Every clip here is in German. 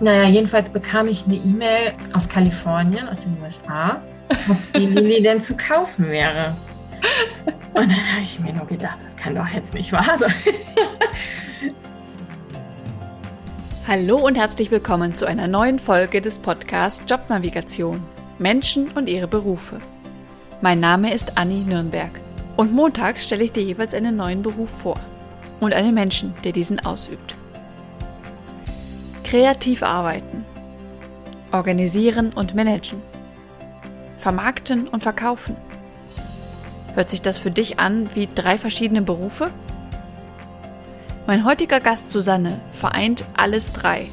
Naja, jedenfalls bekam ich eine E-Mail aus Kalifornien, aus den USA, ob die Lilly denn zu kaufen wäre. Und dann habe ich mir nur gedacht, das kann doch jetzt nicht wahr sein. Hallo und herzlich willkommen zu einer neuen Folge des Podcasts Jobnavigation Menschen und ihre Berufe. Mein Name ist Anni Nürnberg und montags stelle ich dir jeweils einen neuen Beruf vor und einen Menschen, der diesen ausübt. Kreativ arbeiten, organisieren und managen, vermarkten und verkaufen. Hört sich das für dich an wie drei verschiedene Berufe? Mein heutiger Gast Susanne vereint alles drei,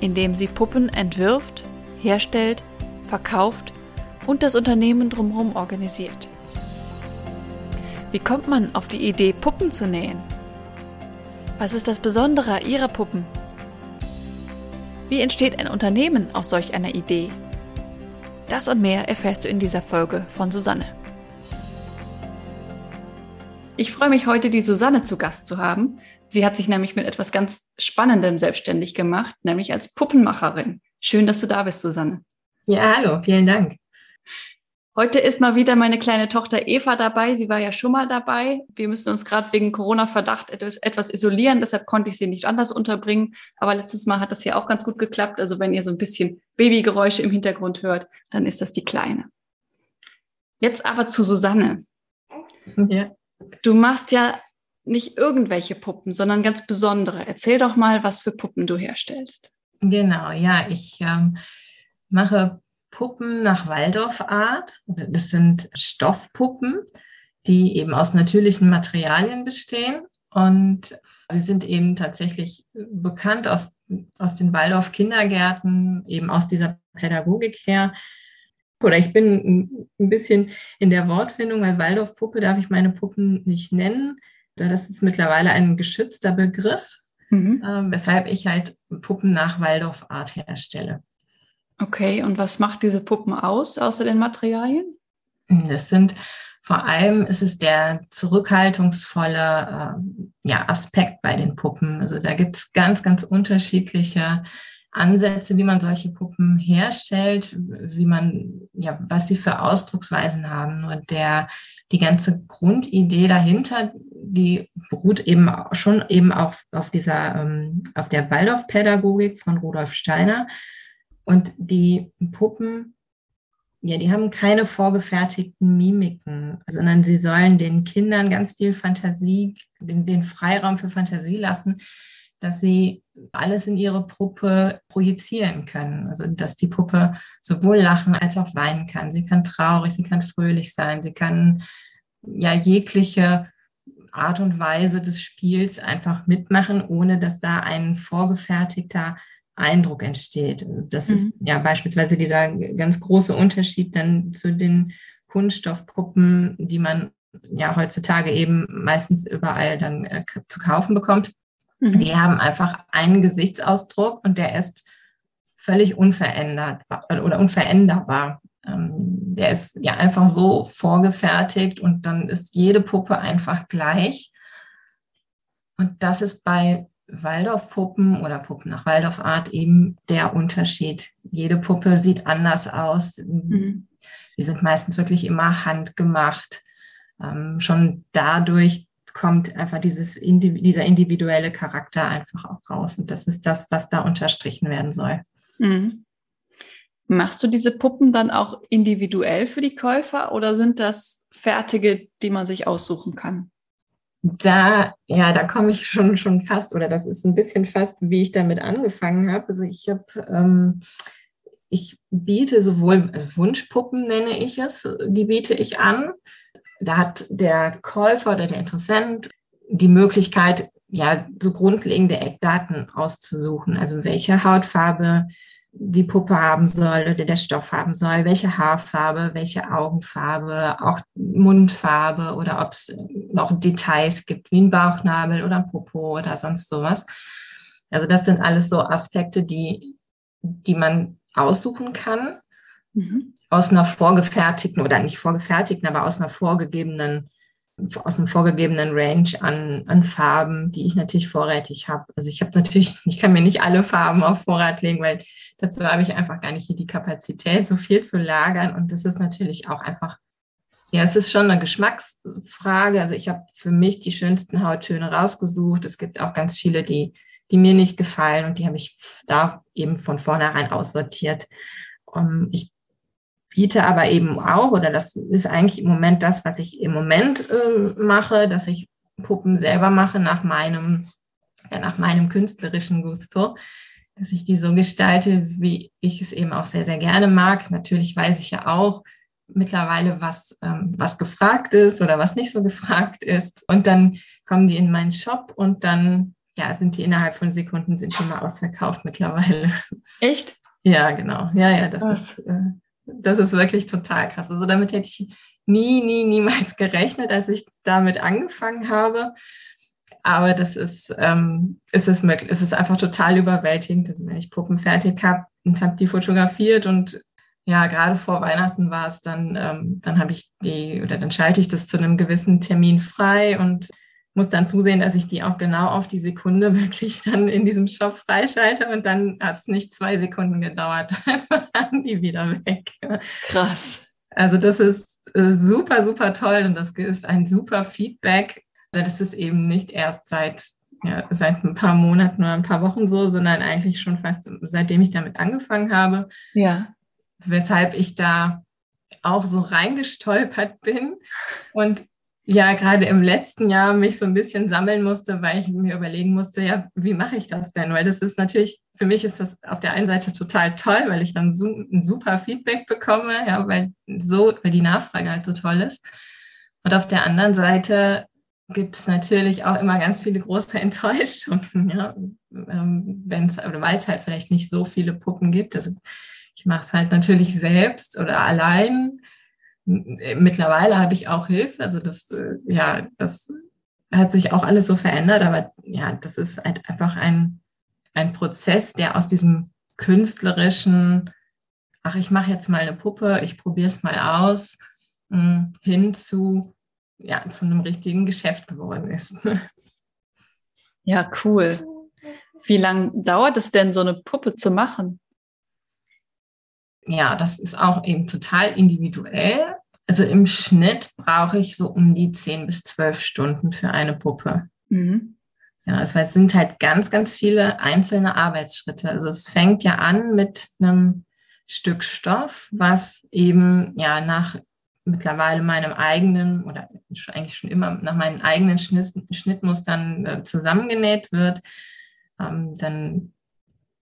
indem sie Puppen entwirft, herstellt, verkauft und das Unternehmen drumherum organisiert. Wie kommt man auf die Idee, Puppen zu nähen? Was ist das Besondere ihrer Puppen? Wie entsteht ein Unternehmen aus solch einer Idee? Das und mehr erfährst du in dieser Folge von Susanne. Ich freue mich heute, die Susanne zu Gast zu haben. Sie hat sich nämlich mit etwas ganz Spannendem selbstständig gemacht, nämlich als Puppenmacherin. Schön, dass du da bist, Susanne. Ja, hallo, vielen Dank. Heute ist mal wieder meine kleine Tochter Eva dabei. Sie war ja schon mal dabei. Wir müssen uns gerade wegen Corona-Verdacht etwas isolieren. Deshalb konnte ich sie nicht anders unterbringen. Aber letztes Mal hat das hier auch ganz gut geklappt. Also wenn ihr so ein bisschen Babygeräusche im Hintergrund hört, dann ist das die Kleine. Jetzt aber zu Susanne. Ja. Du machst ja nicht irgendwelche Puppen, sondern ganz besondere. Erzähl doch mal, was für Puppen du herstellst. Genau, ja, ich ähm, mache Puppen nach Waldorfart. Das sind Stoffpuppen, die eben aus natürlichen Materialien bestehen. Und sie sind eben tatsächlich bekannt aus, aus den Waldorf-Kindergärten, eben aus dieser Pädagogik her. Oder ich bin ein bisschen in der Wortfindung, weil Waldorf-Puppe darf ich meine Puppen nicht nennen. Das ist mittlerweile ein geschützter Begriff, mhm. äh, weshalb ich halt Puppen nach Waldorf-Art herstelle. Okay, und was macht diese Puppen aus, außer den Materialien? Das sind vor allem ist es der zurückhaltungsvolle äh, ja, Aspekt bei den Puppen. Also da gibt es ganz, ganz unterschiedliche Ansätze, wie man solche Puppen herstellt, wie man, ja, was sie für Ausdrucksweisen haben. Nur der, die ganze Grundidee dahinter, die beruht eben schon eben auch auf dieser, ähm, auf der Waldorf-Pädagogik von Rudolf Steiner. Und die Puppen, ja, die haben keine vorgefertigten Mimiken, sondern sie sollen den Kindern ganz viel Fantasie, den, den Freiraum für Fantasie lassen, dass sie alles in ihre Puppe projizieren können. Also, dass die Puppe sowohl lachen als auch weinen kann. Sie kann traurig, sie kann fröhlich sein, sie kann ja jegliche Art und Weise des Spiels einfach mitmachen, ohne dass da ein vorgefertigter Eindruck entsteht. Das mhm. ist ja beispielsweise dieser ganz große Unterschied dann zu den Kunststoffpuppen, die man ja heutzutage eben meistens überall dann äh, zu kaufen bekommt. Mhm. Die haben einfach einen Gesichtsausdruck und der ist völlig unverändert oder unveränderbar. Ähm, der ist ja einfach so vorgefertigt und dann ist jede Puppe einfach gleich. Und das ist bei Waldorfpuppen oder Puppen nach Waldorfart eben der Unterschied. Jede Puppe sieht anders aus. Mhm. Die sind meistens wirklich immer handgemacht. Ähm, schon dadurch kommt einfach dieses, dieser individuelle Charakter einfach auch raus. Und das ist das, was da unterstrichen werden soll. Mhm. Machst du diese Puppen dann auch individuell für die Käufer oder sind das fertige, die man sich aussuchen kann? Da, ja, da komme ich schon, schon fast, oder das ist ein bisschen fast, wie ich damit angefangen habe. Also ich habe, ähm, ich biete sowohl, also Wunschpuppen nenne ich es, die biete ich an. Da hat der Käufer oder der Interessent die Möglichkeit, ja, so grundlegende Eckdaten auszusuchen. Also welche Hautfarbe die Puppe haben soll oder der Stoff haben soll, welche Haarfarbe, welche Augenfarbe, auch Mundfarbe oder ob es noch Details gibt, wie ein Bauchnabel oder ein Popo oder sonst sowas. Also das sind alles so Aspekte, die, die man aussuchen kann mhm. aus einer vorgefertigten oder nicht vorgefertigten, aber aus einer vorgegebenen aus einem vorgegebenen Range an, an Farben, die ich natürlich vorrätig habe. Also ich habe natürlich, ich kann mir nicht alle Farben auf Vorrat legen, weil dazu habe ich einfach gar nicht hier die Kapazität, so viel zu lagern. Und das ist natürlich auch einfach, ja, es ist schon eine Geschmacksfrage. Also ich habe für mich die schönsten Hauttöne rausgesucht. Es gibt auch ganz viele, die, die mir nicht gefallen und die habe ich da eben von vornherein aussortiert. Um, ich biete aber eben auch, oder das ist eigentlich im Moment das, was ich im Moment äh, mache, dass ich Puppen selber mache nach meinem, ja, nach meinem künstlerischen Gusto, dass ich die so gestalte, wie ich es eben auch sehr, sehr gerne mag. Natürlich weiß ich ja auch mittlerweile, was, ähm, was gefragt ist oder was nicht so gefragt ist. Und dann kommen die in meinen Shop und dann ja, sind die innerhalb von Sekunden sind die mal ausverkauft mittlerweile. Echt? Ja, genau. Ja, ja, das was? ist. Äh, das ist wirklich total krass. Also damit hätte ich nie, nie, niemals gerechnet, als ich damit angefangen habe. Aber das ist, ähm, ist es möglich. Es ist einfach total überwältigend. Also wenn ich Puppen fertig habe und habe die fotografiert und ja, gerade vor Weihnachten war es dann, ähm, dann habe ich die oder dann schalte ich das zu einem gewissen Termin frei und muss dann zusehen, dass ich die auch genau auf die Sekunde wirklich dann in diesem Shop freischalte und dann hat es nicht zwei Sekunden gedauert, dann waren die wieder weg. Krass. Also das ist äh, super, super toll und das ist ein super Feedback. Das ist eben nicht erst seit, ja, seit ein paar Monaten oder ein paar Wochen so, sondern eigentlich schon fast seitdem ich damit angefangen habe. Ja. Weshalb ich da auch so reingestolpert bin und ja gerade im letzten Jahr mich so ein bisschen sammeln musste, weil ich mir überlegen musste, ja, wie mache ich das denn? Weil das ist natürlich, für mich ist das auf der einen Seite total toll, weil ich dann so ein super Feedback bekomme, ja, weil so, weil die Nachfrage halt so toll ist. Und auf der anderen Seite gibt es natürlich auch immer ganz viele große Enttäuschungen, ja, ähm, wenn es, oder weil es halt vielleicht nicht so viele Puppen gibt. Also ich mache es halt natürlich selbst oder allein Mittlerweile habe ich auch Hilfe, also das, äh, ja, das hat sich auch alles so verändert, aber ja, das ist halt einfach ein, ein Prozess, der aus diesem künstlerischen, ach, ich mache jetzt mal eine Puppe, ich probiere es mal aus, hm, hin zu, ja, zu einem richtigen Geschäft geworden ist. Ja, cool. Wie lange dauert es denn, so eine Puppe zu machen? Ja, das ist auch eben total individuell. Also im Schnitt brauche ich so um die 10 bis 12 Stunden für eine Puppe. Mhm. Ja, also es sind halt ganz, ganz viele einzelne Arbeitsschritte. Also es fängt ja an mit einem Stück Stoff, was eben ja nach mittlerweile meinem eigenen oder eigentlich schon immer nach meinen eigenen Schnitt, Schnittmustern äh, zusammengenäht wird. Ähm, dann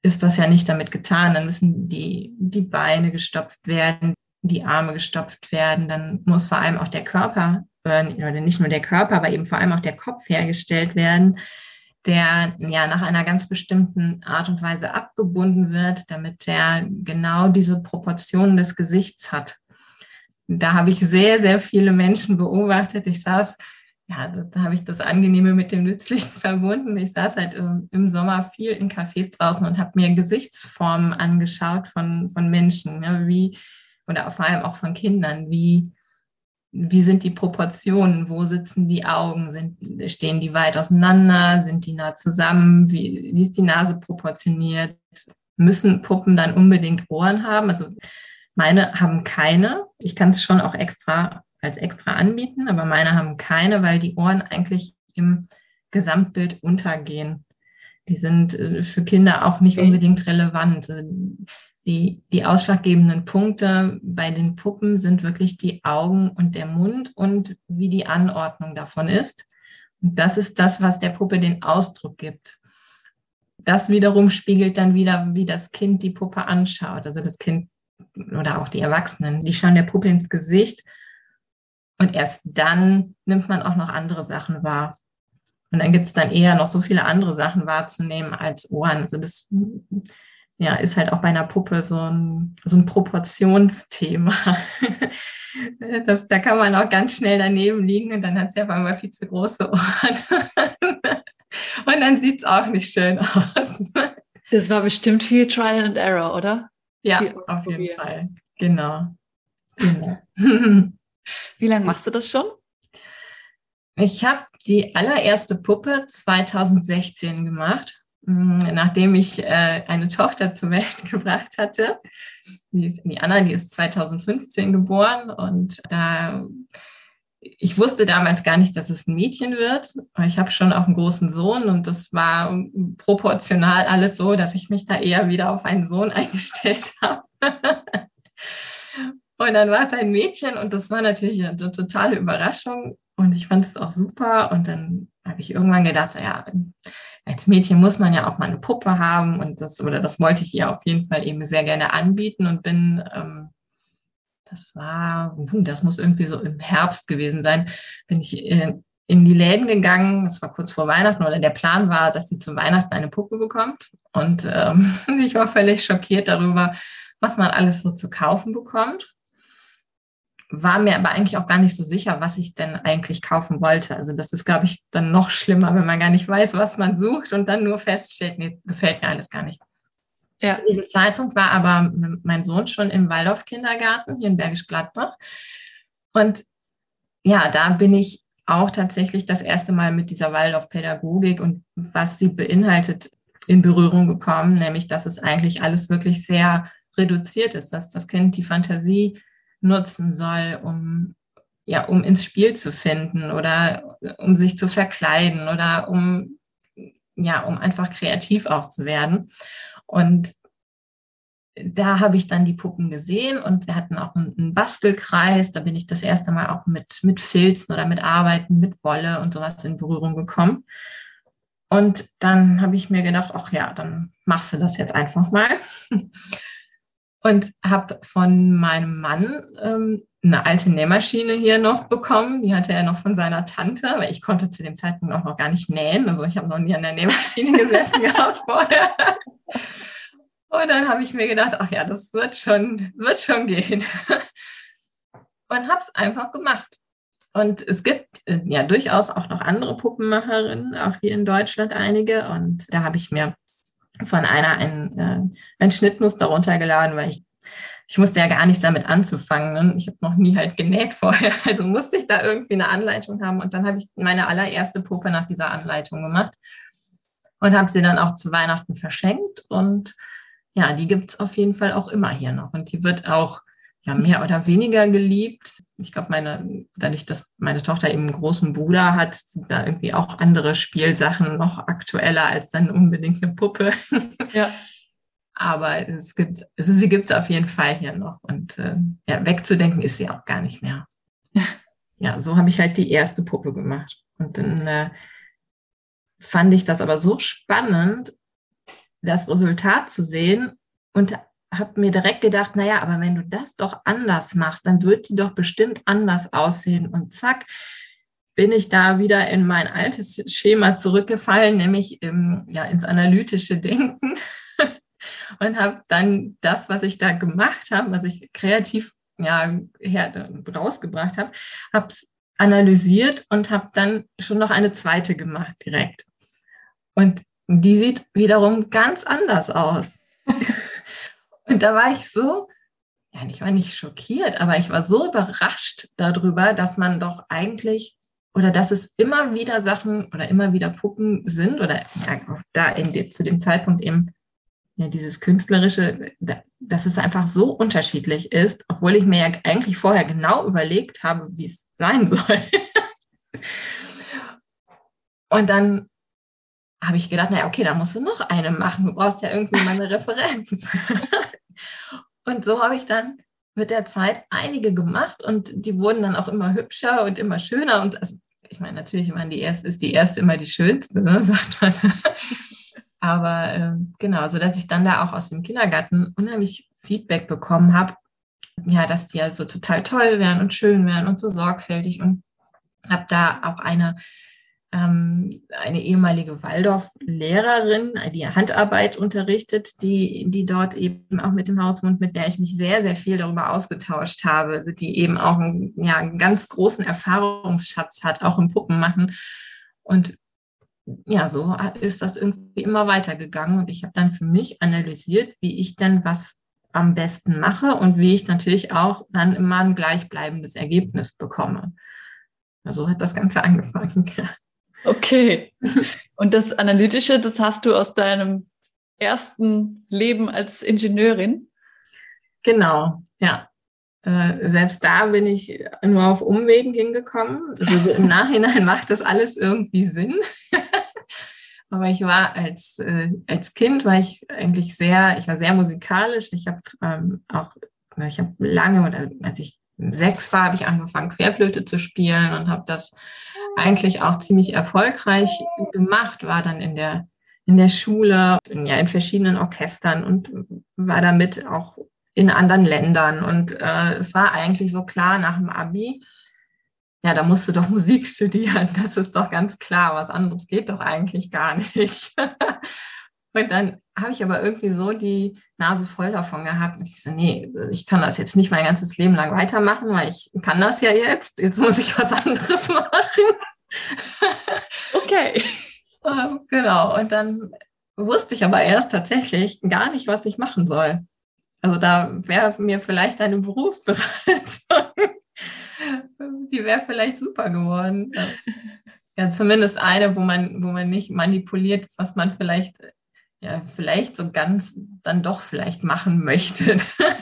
ist das ja nicht damit getan. Dann müssen die, die Beine gestopft werden, die Arme gestopft werden. Dann muss vor allem auch der Körper, oder nicht nur der Körper, aber eben vor allem auch der Kopf hergestellt werden, der ja nach einer ganz bestimmten Art und Weise abgebunden wird, damit der genau diese Proportionen des Gesichts hat. Da habe ich sehr, sehr viele Menschen beobachtet. Ich saß ja, da, habe ich das Angenehme mit dem Nützlichen verbunden. Ich saß halt im, im Sommer viel in Cafés draußen und habe mir Gesichtsformen angeschaut von, von Menschen, ja, wie, oder vor allem auch von Kindern, wie, wie sind die Proportionen, wo sitzen die Augen, sind, stehen die weit auseinander, sind die nah zusammen, wie, wie ist die Nase proportioniert, müssen Puppen dann unbedingt Ohren haben? Also meine haben keine. Ich kann es schon auch extra als extra anbieten, aber meine haben keine, weil die Ohren eigentlich im Gesamtbild untergehen. Die sind äh, für Kinder auch nicht unbedingt relevant. Also die, die ausschlaggebenden Punkte bei den Puppen sind wirklich die Augen und der Mund und wie die Anordnung davon ist. Und das ist das, was der Puppe den Ausdruck gibt. Das wiederum spiegelt dann wieder, wie das Kind die Puppe anschaut. Also das Kind oder auch die Erwachsenen, die schauen der Puppe ins Gesicht und erst dann nimmt man auch noch andere Sachen wahr. Und dann gibt es dann eher noch so viele andere Sachen wahrzunehmen als Ohren. Also das ja, ist halt auch bei einer Puppe so ein, so ein Proportionsthema. Das, da kann man auch ganz schnell daneben liegen und dann hat sie auf einmal viel zu große Ohren. Und dann sieht es auch nicht schön aus. Das war bestimmt viel Trial and Error, oder? Ja, auf jeden Fall. Genau. genau. Wie lange machst du das schon? Ich habe die allererste Puppe 2016 gemacht, mm, nachdem ich äh, eine Tochter zur Welt gebracht hatte. Die, ist, die Anna, die ist 2015 geboren und da ich wusste damals gar nicht, dass es ein Mädchen wird. Ich habe schon auch einen großen Sohn und das war proportional alles so, dass ich mich da eher wieder auf einen Sohn eingestellt habe. Und dann war es ein Mädchen und das war natürlich eine totale Überraschung und ich fand es auch super. Und dann habe ich irgendwann gedacht, ja, als Mädchen muss man ja auch mal eine Puppe haben und das oder das wollte ich ihr auf jeden Fall eben sehr gerne anbieten und bin ähm, das war, das muss irgendwie so im Herbst gewesen sein, bin ich in die Läden gegangen, das war kurz vor Weihnachten oder der Plan war, dass sie zum Weihnachten eine Puppe bekommt. Und ähm, ich war völlig schockiert darüber, was man alles so zu kaufen bekommt. War mir aber eigentlich auch gar nicht so sicher, was ich denn eigentlich kaufen wollte. Also das ist, glaube ich, dann noch schlimmer, wenn man gar nicht weiß, was man sucht und dann nur feststellt, nee, gefällt mir alles gar nicht. Ja. Zu diesem Zeitpunkt war aber mein Sohn schon im Waldorf-Kindergarten hier in Bergisch Gladbach. Und ja, da bin ich auch tatsächlich das erste Mal mit dieser Waldorf-Pädagogik und was sie beinhaltet in Berührung gekommen, nämlich dass es eigentlich alles wirklich sehr reduziert ist, dass das Kind die Fantasie nutzen soll, um ja, um ins Spiel zu finden oder um sich zu verkleiden oder um ja, um einfach kreativ auch zu werden. Und da habe ich dann die Puppen gesehen und wir hatten auch einen, Bastelkreis. Da bin ich das erste Mal auch mit, mit Filzen oder mit Arbeiten, mit Wolle und sowas in Berührung gekommen. Und dann habe ich mir gedacht, ach ja, dann machst du das jetzt einfach mal. und habe von meinem Mann ähm, eine alte Nähmaschine hier noch bekommen. Die hatte er noch von seiner Tante, weil ich konnte zu dem Zeitpunkt auch noch gar nicht nähen. Also ich habe noch nie an der Nähmaschine gesessen gehabt vorher. Und dann habe ich mir gedacht, ach ja, das wird schon, wird schon gehen. Und habe es einfach gemacht. Und es gibt äh, ja durchaus auch noch andere Puppenmacherinnen, auch hier in Deutschland einige. Und da habe ich mir von einer ein, äh, ein Schnittmuster runtergeladen, weil ich, ich musste ja gar nichts damit anzufangen. Ne? Ich habe noch nie halt genäht vorher, also musste ich da irgendwie eine Anleitung haben. Und dann habe ich meine allererste Puppe nach dieser Anleitung gemacht und habe sie dann auch zu Weihnachten verschenkt. Und ja, die gibt es auf jeden Fall auch immer hier noch. Und die wird auch ja, mehr oder weniger geliebt. Ich glaube, meine, dadurch, dass meine Tochter eben einen großen Bruder hat, sind da irgendwie auch andere Spielsachen noch aktueller als dann unbedingt eine Puppe. Ja. Aber es gibt, also sie gibt es auf jeden Fall hier noch. Und äh, ja, wegzudenken ist sie auch gar nicht mehr. Ja, so habe ich halt die erste Puppe gemacht. Und dann äh, fand ich das aber so spannend, das Resultat zu sehen und habe mir direkt gedacht, naja, aber wenn du das doch anders machst, dann wird die doch bestimmt anders aussehen. Und zack, bin ich da wieder in mein altes Schema zurückgefallen, nämlich im, ja, ins analytische Denken und habe dann das, was ich da gemacht habe, was ich kreativ ja, her, rausgebracht habe, habe es analysiert und habe dann schon noch eine zweite gemacht direkt. Und die sieht wiederum ganz anders aus. und da war ich so, ja, ich war nicht schockiert, aber ich war so überrascht darüber, dass man doch eigentlich oder dass es immer wieder Sachen oder immer wieder Puppen sind oder auch da in, zu dem Zeitpunkt eben ja, dieses künstlerische, dass es einfach so unterschiedlich ist, obwohl ich mir ja eigentlich vorher genau überlegt habe, wie es sein soll. Und dann habe ich gedacht, naja, okay, da musst du noch eine machen. Du brauchst ja irgendwie mal eine Referenz. und so habe ich dann mit der Zeit einige gemacht und die wurden dann auch immer hübscher und immer schöner. Und also, ich meine, natürlich waren die erste, ist die erste immer die schönste, ne, sagt man. Aber äh, genau, so dass ich dann da auch aus dem Kindergarten unheimlich Feedback bekommen habe, ja, dass die ja so total toll wären und schön wären und so sorgfältig und habe da auch eine ähm, eine ehemalige Waldorf-Lehrerin, die Handarbeit unterrichtet, die, die dort eben auch mit dem Hausmund, mit der ich mich sehr, sehr viel darüber ausgetauscht habe, also die eben auch einen, ja, einen ganz großen Erfahrungsschatz hat, auch im Puppenmachen. Und ja, so ist das irgendwie immer weitergegangen. Und ich habe dann für mich analysiert, wie ich denn was am besten mache und wie ich natürlich auch dann immer ein gleichbleibendes Ergebnis bekomme. so hat das Ganze angefangen. Okay. Und das Analytische, das hast du aus deinem ersten Leben als Ingenieurin? Genau, ja. Äh, selbst da bin ich nur auf Umwegen hingekommen. Also im Nachhinein macht das alles irgendwie Sinn. Aber ich war als, äh, als Kind war ich eigentlich sehr, ich war sehr musikalisch. Ich habe ähm, auch, ich habe lange, oder als ich sechs war, habe ich angefangen, Querflöte zu spielen und habe das eigentlich auch ziemlich erfolgreich gemacht, war dann in der, in der Schule, in, ja, in verschiedenen Orchestern und war damit auch in anderen Ländern. Und äh, es war eigentlich so klar nach dem Abi, ja, da musst du doch Musik studieren, das ist doch ganz klar, was anderes geht doch eigentlich gar nicht. und dann habe ich aber irgendwie so die Nase voll davon gehabt. Und ich so, nee, ich kann das jetzt nicht mein ganzes Leben lang weitermachen, weil ich kann das ja jetzt. Jetzt muss ich was anderes machen. okay. Ähm, genau. Und dann wusste ich aber erst tatsächlich gar nicht, was ich machen soll. Also da wäre mir vielleicht eine Berufsberatung, die wäre vielleicht super geworden. Ja, zumindest eine, wo man, wo man nicht manipuliert, was man vielleicht, ja, vielleicht so ganz dann doch vielleicht machen möchte.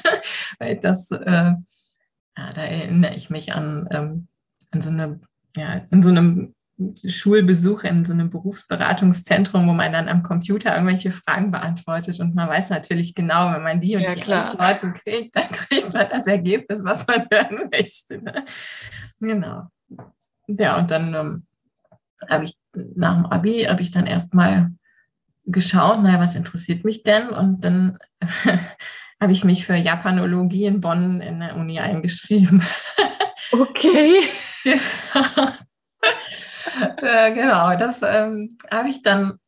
Weil das, äh, ja, da erinnere ich mich an, ähm, an so eine, ja, in so einem Schulbesuch in so einem Berufsberatungszentrum, wo man dann am Computer irgendwelche Fragen beantwortet und man weiß natürlich genau, wenn man die und ja, die klar. Antworten kriegt, dann kriegt man das Ergebnis, was man hören möchte. Ne? Genau. Ja, und dann ähm, habe ich nach dem Abi habe ich dann erstmal geschaut, naja, was interessiert mich denn? Und dann habe ich mich für Japanologie in Bonn in der Uni eingeschrieben. Okay. ja. äh, genau, das ähm, habe ich dann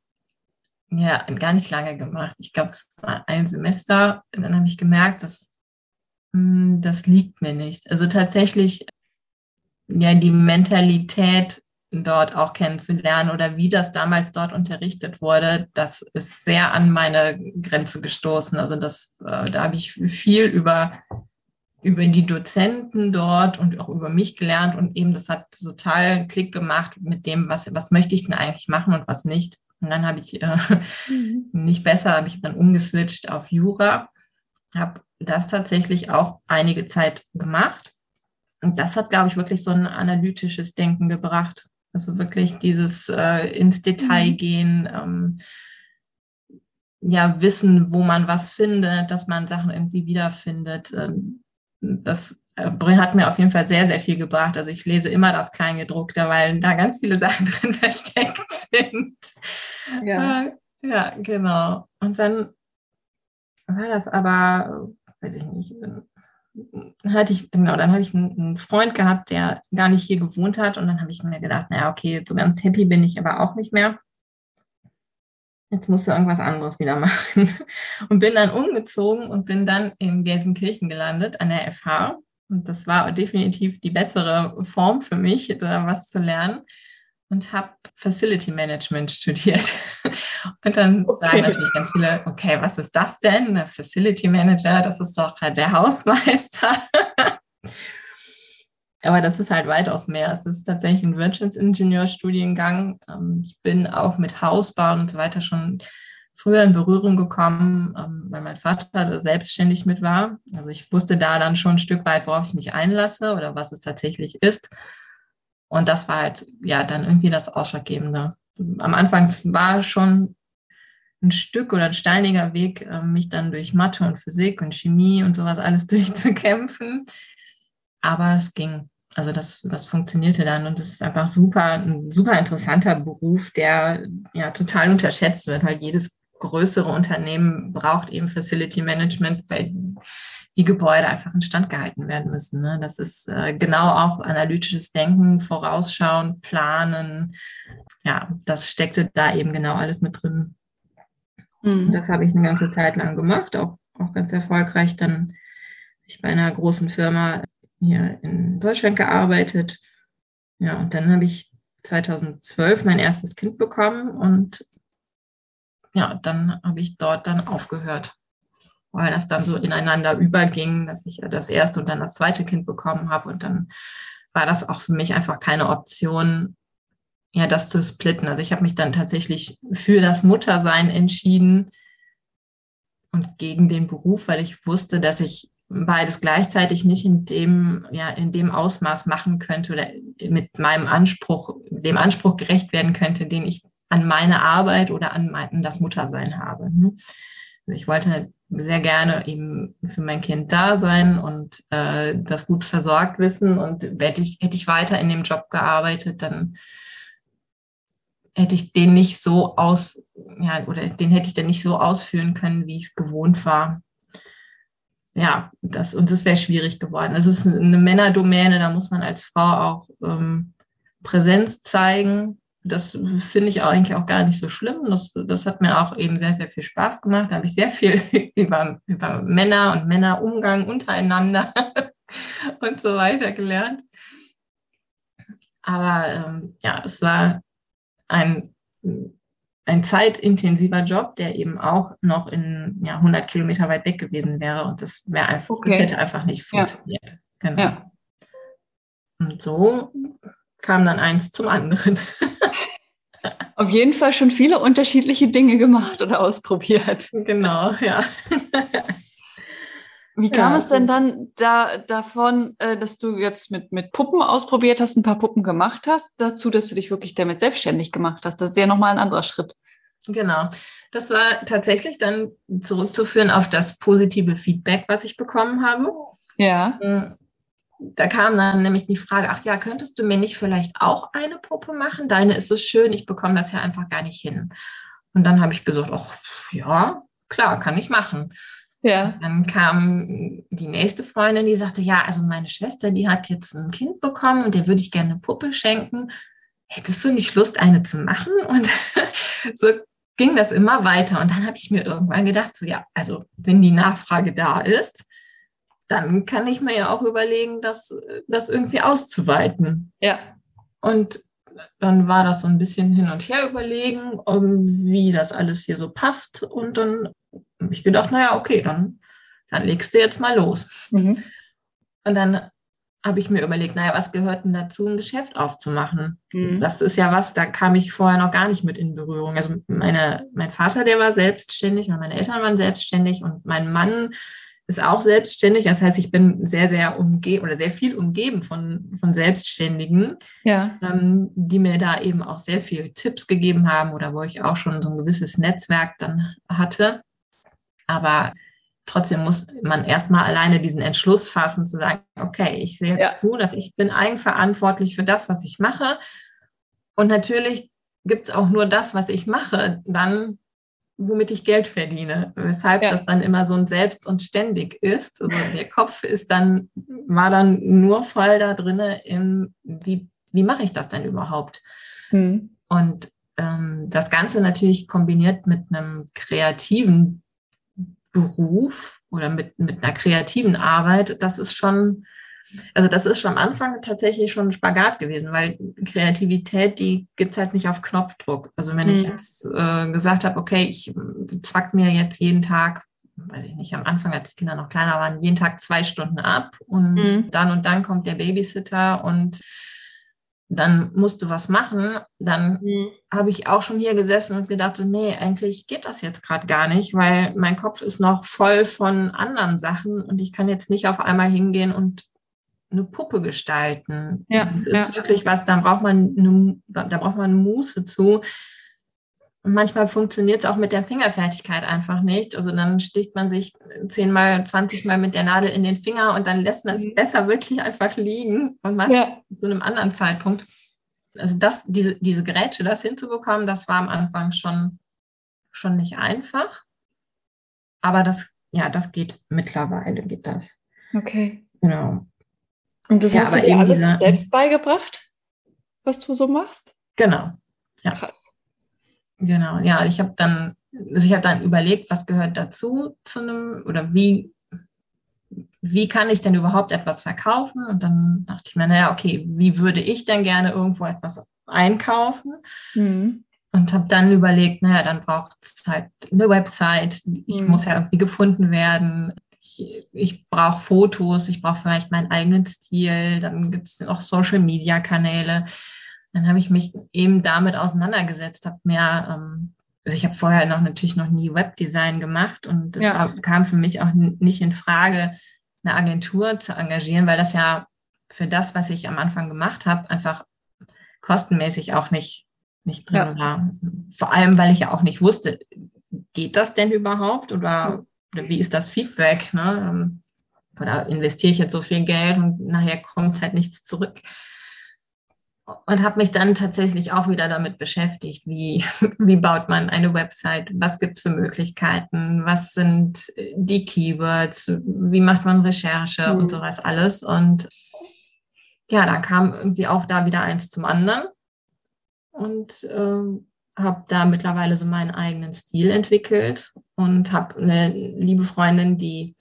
ja gar nicht lange gemacht. Ich glaube, es war ein Semester. Und dann habe ich gemerkt, dass mh, hm, das liegt mir nicht. Also tatsächlich ja die Mentalität dort auch kennenzulernen oder wie das damals dort unterrichtet wurde, das ist sehr an meine Grenze gestoßen. Also das, äh, da habe ich viel über über die Dozenten dort und auch über mich gelernt und eben das hat total Klick gemacht mit dem, was, was möchte ich denn eigentlich machen und was nicht. Und dann habe ich äh, mhm. nicht besser, habe ich dann umgeswitcht auf Jura, habe das tatsächlich auch einige Zeit gemacht. Und das hat, glaube ich, wirklich so ein analytisches Denken gebracht. Also wirklich dieses äh, ins Detail mhm. gehen, ähm, ja, wissen, wo man was findet, dass man Sachen irgendwie wiederfindet. Ähm, das äh, hat mir auf jeden Fall sehr, sehr viel gebracht. Also ich lese immer das Kleingedruckte, weil da ganz viele Sachen drin versteckt sind. Ja, äh, ja genau. Und dann war das aber, weiß ich nicht, hatte ich, genau, dann habe ich einen, Freund gehabt, der gar nicht hier gewohnt hat. Und dann habe ich mir gedacht, naja, okay, so ganz happy bin ich aber auch nicht mehr jetzt musst du irgendwas anderes wieder machen. Und bin dann umgezogen und bin dann in Gelsenkirchen gelandet an der FH. Und das war definitiv die bessere Form für mich, da was zu lernen. Und habe Facility Management studiert. Und dann okay. sagen natürlich ganz viele, okay, was ist das denn? Der Facility Manager, das ist doch der Hausmeister. Aber das ist halt weitaus mehr. Es ist tatsächlich ein Wirtschaftsingenieurstudiengang. Ähm, ich bin auch mit Hausbau und so weiter schon früher in Berührung gekommen, ähm, weil mein Vater da selbstständig mit war. Also ich wusste da dann schon ein Stück weit, worauf ich mich einlasse oder was es tatsächlich ist. Und das war halt ja dann irgendwie das Ausschlaggebende. Am Anfang war schon ein Stück oder ein steiniger Weg, ähm, mich dann durch Mathe und Physik und Chemie und sowas alles durchzukämpfen. Aber es ging also das, das funktionierte dann und das ist einfach super, ein super interessanter Beruf, der ja total unterschätzt wird, weil jedes größere Unternehmen braucht eben Facility Management, weil die Gebäude einfach instand gehalten werden müssen. Ne? Das ist äh, genau auch analytisches Denken, Vorausschauen, Planen. Ja, das steckte da eben genau alles mit drin. Mhm. Das habe ich eine ganze Zeit lang gemacht, auch, auch ganz erfolgreich. Dann ich bei einer großen Firma hier in Deutschland gearbeitet. Ja, und dann habe ich 2012 mein erstes Kind bekommen und ja, dann habe ich dort dann aufgehört, weil das dann so ineinander überging, dass ich das erste und dann das zweite Kind bekommen habe und dann war das auch für mich einfach keine Option, ja, das zu splitten. Also ich habe mich dann tatsächlich für das Muttersein entschieden und gegen den Beruf, weil ich wusste, dass ich beides gleichzeitig nicht in dem, ja, in dem Ausmaß machen könnte oder mit meinem Anspruch, dem Anspruch gerecht werden könnte, den ich an meine Arbeit oder an, mein, das Muttersein habe. Also ich wollte sehr gerne eben für mein Kind da sein und äh, das gut versorgt wissen. Und hätte ich, hätte ich weiter in dem Job gearbeitet, dann hätte ich den nicht so aus, ja, oder den hätte ich dann nicht so ausführen können, wie ich es gewohnt war. Ja, das, und das wäre schwierig geworden. Es ist eine Männerdomäne, da muss man als Frau auch ähm, Präsenz zeigen. Das finde ich eigentlich auch gar nicht so schlimm. Das, das hat mir auch eben sehr, sehr viel Spaß gemacht. Da habe ich sehr viel über, über Männer und Männerumgang untereinander und so weiter gelernt. Aber ähm, ja, es war ein, ein zeitintensiver Job, der eben auch noch in ja, 100 Kilometer weit weg gewesen wäre und das wäre einfach, okay. das hätte einfach nicht funktioniert. Ja. Genau. Ja. Und so kam dann eins zum anderen. Auf jeden Fall schon viele unterschiedliche Dinge gemacht oder ausprobiert. Genau, ja. Wie kam ja, es denn dann da, davon, äh, dass du jetzt mit, mit Puppen ausprobiert hast, ein paar Puppen gemacht hast, dazu, dass du dich wirklich damit selbstständig gemacht hast? Das ist ja nochmal ein anderer Schritt. Genau. Das war tatsächlich dann zurückzuführen auf das positive Feedback, was ich bekommen habe. Ja. Da kam dann nämlich die Frage, ach ja, könntest du mir nicht vielleicht auch eine Puppe machen? Deine ist so schön, ich bekomme das ja einfach gar nicht hin. Und dann habe ich gesagt, ach ja, klar, kann ich machen. Ja. Dann kam die nächste Freundin, die sagte, ja, also meine Schwester, die hat jetzt ein Kind bekommen und der würde ich gerne eine Puppe schenken. Hättest du nicht Lust, eine zu machen? Und so ging das immer weiter. Und dann habe ich mir irgendwann gedacht, so ja, also wenn die Nachfrage da ist, dann kann ich mir ja auch überlegen, das, das irgendwie auszuweiten. Ja. Und dann war das so ein bisschen hin und her überlegen, wie das alles hier so passt. Und dann habe ich gedacht, naja, okay, dann, dann legst du jetzt mal los. Mhm. Und dann habe ich mir überlegt, naja, was gehört denn dazu, ein Geschäft aufzumachen? Mhm. Das ist ja was, da kam ich vorher noch gar nicht mit in Berührung. Also meine, mein Vater, der war selbstständig und meine Eltern waren selbstständig und mein Mann ist auch selbstständig. Das heißt, ich bin sehr, sehr umgeben oder sehr viel umgeben von, von Selbstständigen, ja. ähm, die mir da eben auch sehr viel Tipps gegeben haben oder wo ich auch schon so ein gewisses Netzwerk dann hatte. Aber trotzdem muss man erstmal alleine diesen Entschluss fassen, zu sagen, okay, ich sehe jetzt ja. zu, dass ich bin eigenverantwortlich für das, was ich mache. Und natürlich gibt es auch nur das, was ich mache, dann womit ich Geld verdiene. Weshalb ja. das dann immer so ein Selbst und ständig ist. Also der Kopf ist dann, war dann nur voll da drinne im, wie, wie mache ich das denn überhaupt? Mhm. Und ähm, das Ganze natürlich kombiniert mit einem kreativen Beruf oder mit, mit einer kreativen Arbeit, das ist schon, also das ist schon am Anfang tatsächlich schon ein Spagat gewesen, weil Kreativität, die gibt es halt nicht auf Knopfdruck. Also wenn mhm. ich jetzt äh, gesagt habe, okay, ich zwack mir jetzt jeden Tag, weiß ich nicht, am Anfang, als die Kinder noch kleiner waren, jeden Tag zwei Stunden ab und mhm. dann und dann kommt der Babysitter und dann musst du was machen, dann mhm. habe ich auch schon hier gesessen und gedacht, so, nee, eigentlich geht das jetzt gerade gar nicht, weil mein Kopf ist noch voll von anderen Sachen und ich kann jetzt nicht auf einmal hingehen und eine Puppe gestalten. Ja, das ist ja. wirklich was, da braucht man eine, da braucht man Muße zu. Und manchmal funktioniert es auch mit der Fingerfertigkeit einfach nicht. Also dann sticht man sich zehnmal, zwanzigmal mit der Nadel in den Finger und dann lässt man es mhm. besser wirklich einfach liegen und macht ja. zu einem anderen Zeitpunkt. Also das, diese, diese Grätsche, das hinzubekommen, das war am Anfang schon, schon nicht einfach. Aber das, ja, das geht mittlerweile, geht das. Okay. Genau. Und das ja, hast du dir alles dieser, selbst beigebracht, was du so machst? Genau. Ja. Krass. Genau, ja, ich habe dann, also ich habe dann überlegt, was gehört dazu zu einem, oder wie, wie kann ich denn überhaupt etwas verkaufen? Und dann dachte ich mir, naja, okay, wie würde ich denn gerne irgendwo etwas einkaufen? Mhm. Und habe dann überlegt, naja, dann braucht es halt eine Website, ich mhm. muss ja irgendwie gefunden werden, ich, ich brauche Fotos, ich brauche vielleicht meinen eigenen Stil, dann gibt es noch Social-Media-Kanäle. Dann habe ich mich eben damit auseinandergesetzt, habe mehr, ähm, also ich habe vorher noch natürlich noch nie Webdesign gemacht und es ja. kam für mich auch nicht in Frage, eine Agentur zu engagieren, weil das ja für das, was ich am Anfang gemacht habe, einfach kostenmäßig auch nicht, nicht drin ja. war. Vor allem, weil ich ja auch nicht wusste, geht das denn überhaupt oder wie ist das Feedback? Ne? Ähm, oder investiere ich jetzt so viel Geld und nachher kommt halt nichts zurück? Und habe mich dann tatsächlich auch wieder damit beschäftigt, wie, wie baut man eine Website, was gibt es für Möglichkeiten, was sind die Keywords, wie macht man Recherche mhm. und sowas alles. Und ja, da kam irgendwie auch da wieder eins zum anderen. Und äh, habe da mittlerweile so meinen eigenen Stil entwickelt und habe eine liebe Freundin, die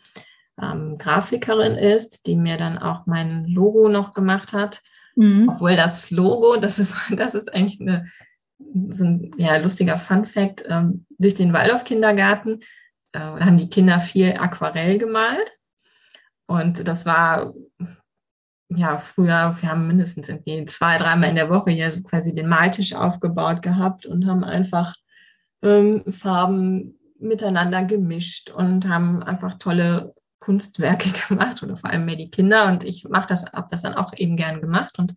ähm, Grafikerin ist, die mir dann auch mein Logo noch gemacht hat. Mhm. Obwohl das Logo, das ist, das ist eigentlich eine, so ein ja, lustiger Fun Fact, ähm, durch den Waldorf-Kindergarten äh, haben die Kinder viel Aquarell gemalt. Und das war ja, früher, wir haben mindestens irgendwie zwei, dreimal in der Woche hier quasi den Maltisch aufgebaut gehabt und haben einfach ähm, Farben miteinander gemischt und haben einfach tolle Kunstwerke gemacht oder vor allem mehr die Kinder und ich mache das, habe das dann auch eben gern gemacht und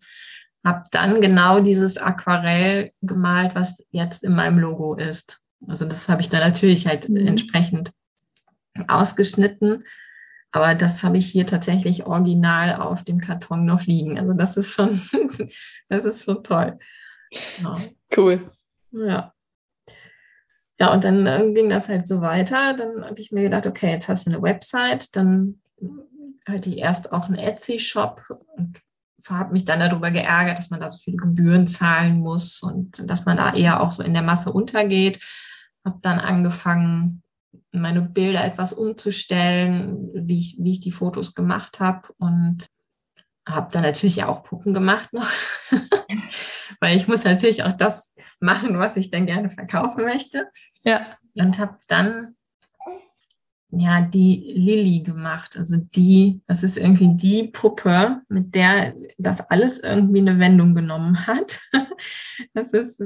habe dann genau dieses Aquarell gemalt, was jetzt in meinem Logo ist. Also das habe ich dann natürlich halt mhm. entsprechend ausgeschnitten aber das habe ich hier tatsächlich original auf dem Karton noch liegen. Also das ist schon, das ist schon toll. Ja. Cool. Ja. Ja, und dann äh, ging das halt so weiter. Dann habe ich mir gedacht, okay, jetzt hast du eine Website, dann hatte ich erst auch einen Etsy-Shop und habe mich dann darüber geärgert, dass man da so viele Gebühren zahlen muss und dass man da eher auch so in der Masse untergeht. Habe dann angefangen, meine Bilder etwas umzustellen, wie ich, wie ich die Fotos gemacht habe und habe dann natürlich auch Puppen gemacht noch, weil ich muss natürlich auch das machen, was ich dann gerne verkaufen möchte. Ja. Und habe dann ja die Lilly gemacht, also die, das ist irgendwie die Puppe, mit der das alles irgendwie eine Wendung genommen hat. Das ist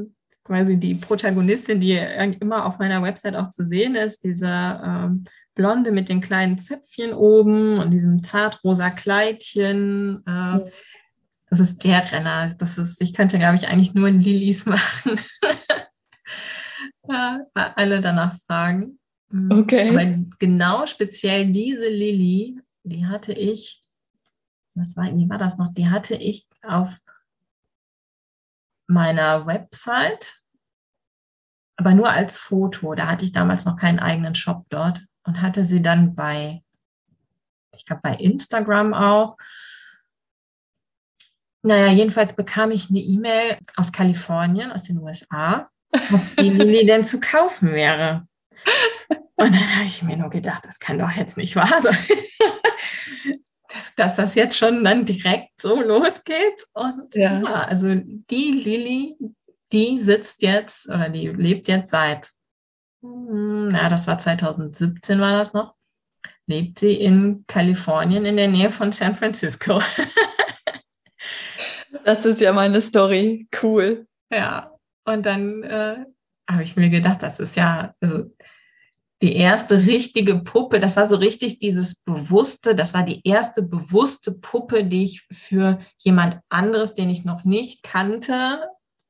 quasi die Protagonistin, die immer auf meiner Website auch zu sehen ist, dieser ähm, Blonde mit den kleinen Zöpfchen oben und diesem zartrosa Kleidchen. Äh, das ist der Renner. Das ist, ich könnte, glaube ich, eigentlich nur Lillys machen. ja, alle danach fragen. Mhm. Okay. Aber genau speziell diese Lilly, die hatte ich, was war, wie war das noch? Die hatte ich auf meiner Website aber nur als Foto. Da hatte ich damals noch keinen eigenen Shop dort und hatte sie dann bei, ich glaube, bei Instagram auch. Naja, jedenfalls bekam ich eine E-Mail aus Kalifornien, aus den USA, ob die Lili denn zu kaufen wäre. Und dann habe ich mir nur gedacht, das kann doch jetzt nicht wahr sein, dass, dass das jetzt schon dann direkt so losgeht. Und ja, ja also die Lilly, die sitzt jetzt oder die lebt jetzt seit, hm, ja, das war 2017 war das noch, lebt sie in Kalifornien in der Nähe von San Francisco. das ist ja meine Story. Cool. Ja, und dann äh, habe ich mir gedacht, das ist ja, also die erste richtige Puppe, das war so richtig dieses bewusste, das war die erste bewusste Puppe, die ich für jemand anderes, den ich noch nicht kannte,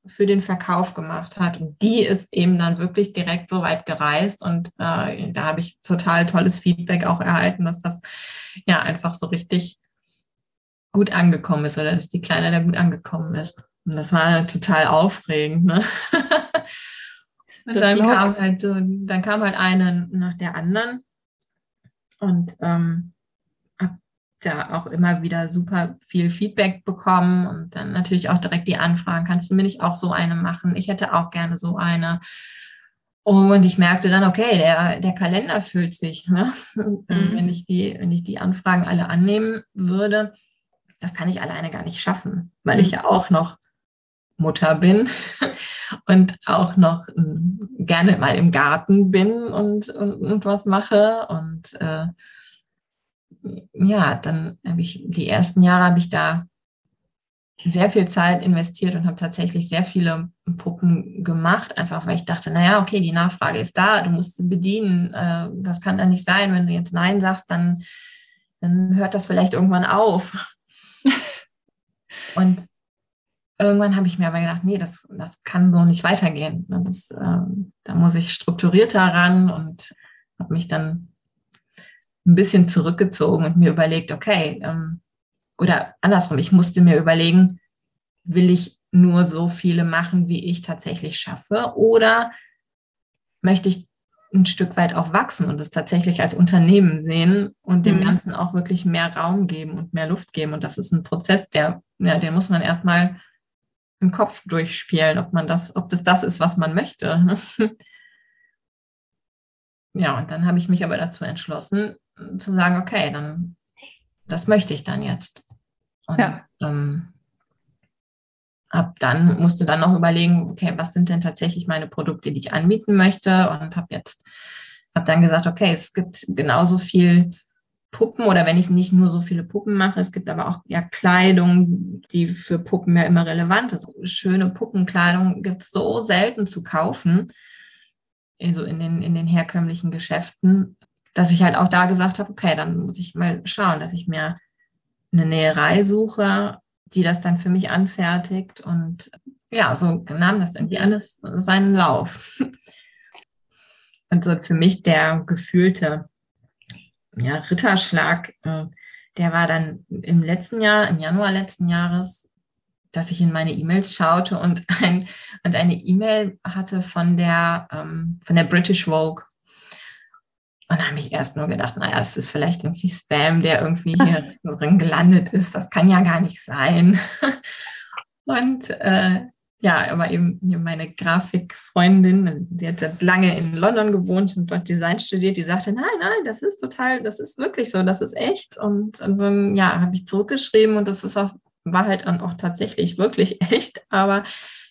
für den Verkauf gemacht hat. Und die ist eben dann wirklich direkt so weit gereist. Und äh, da habe ich total tolles Feedback auch erhalten, dass das ja einfach so richtig gut angekommen ist oder dass die Kleine da gut angekommen ist. Und das war total aufregend. Ne? und dann kam halt so, dann kam halt eine nach der anderen. Und ähm, da auch immer wieder super viel Feedback bekommen und dann natürlich auch direkt die Anfragen, kannst du mir nicht auch so eine machen? Ich hätte auch gerne so eine. Und ich merkte dann, okay, der, der Kalender füllt sich. Ne? Mhm. Wenn, ich die, wenn ich die Anfragen alle annehmen würde, das kann ich alleine gar nicht schaffen, weil mhm. ich ja auch noch Mutter bin und auch noch gerne mal im Garten bin und, und, und was mache. Und äh, ja, dann habe ich die ersten Jahre habe ich da sehr viel Zeit investiert und habe tatsächlich sehr viele Puppen gemacht, einfach weil ich dachte, naja, okay, die Nachfrage ist da, du musst sie bedienen. Äh, das kann dann nicht sein, wenn du jetzt Nein sagst, dann, dann hört das vielleicht irgendwann auf. und irgendwann habe ich mir aber gedacht, nee, das, das kann so nicht weitergehen. Das, äh, da muss ich strukturierter ran und habe mich dann ein bisschen zurückgezogen und mir überlegt, okay, ähm, oder andersrum, ich musste mir überlegen, will ich nur so viele machen, wie ich tatsächlich schaffe oder möchte ich ein Stück weit auch wachsen und es tatsächlich als Unternehmen sehen und dem mhm. Ganzen auch wirklich mehr Raum geben und mehr Luft geben. Und das ist ein Prozess, der, ja, den muss man erstmal im Kopf durchspielen, ob man das, ob das das ist, was man möchte. Ja, und dann habe ich mich aber dazu entschlossen, zu sagen, okay, dann das möchte ich dann jetzt. Und ja. ähm, ab dann musste dann noch überlegen, okay, was sind denn tatsächlich meine Produkte, die ich anbieten möchte? Und habe jetzt, habe dann gesagt, okay, es gibt genauso viel Puppen oder wenn ich nicht nur so viele Puppen mache, es gibt aber auch ja Kleidung, die für Puppen ja immer relevant ist. Schöne Puppenkleidung gibt es so selten zu kaufen, also in den, in den herkömmlichen Geschäften, dass ich halt auch da gesagt habe, okay, dann muss ich mal schauen, dass ich mir eine Näherei suche, die das dann für mich anfertigt. Und ja, so nahm das irgendwie alles seinen Lauf. Und so für mich der gefühlte ja, Ritterschlag, äh, der war dann im letzten Jahr, im Januar letzten Jahres, dass ich in meine E-Mails schaute und, ein, und eine E-Mail hatte von der, ähm, von der British Vogue. Und da habe ich erst nur gedacht, naja, es ist vielleicht irgendwie Spam, der irgendwie hier drin gelandet ist. Das kann ja gar nicht sein. Und äh, ja, aber eben meine Grafikfreundin, die hat lange in London gewohnt und dort Design studiert, die sagte, nein, nein, das ist total, das ist wirklich so, das ist echt. Und, und dann, ja, habe ich zurückgeschrieben und das ist auch, war halt dann auch tatsächlich wirklich echt. Aber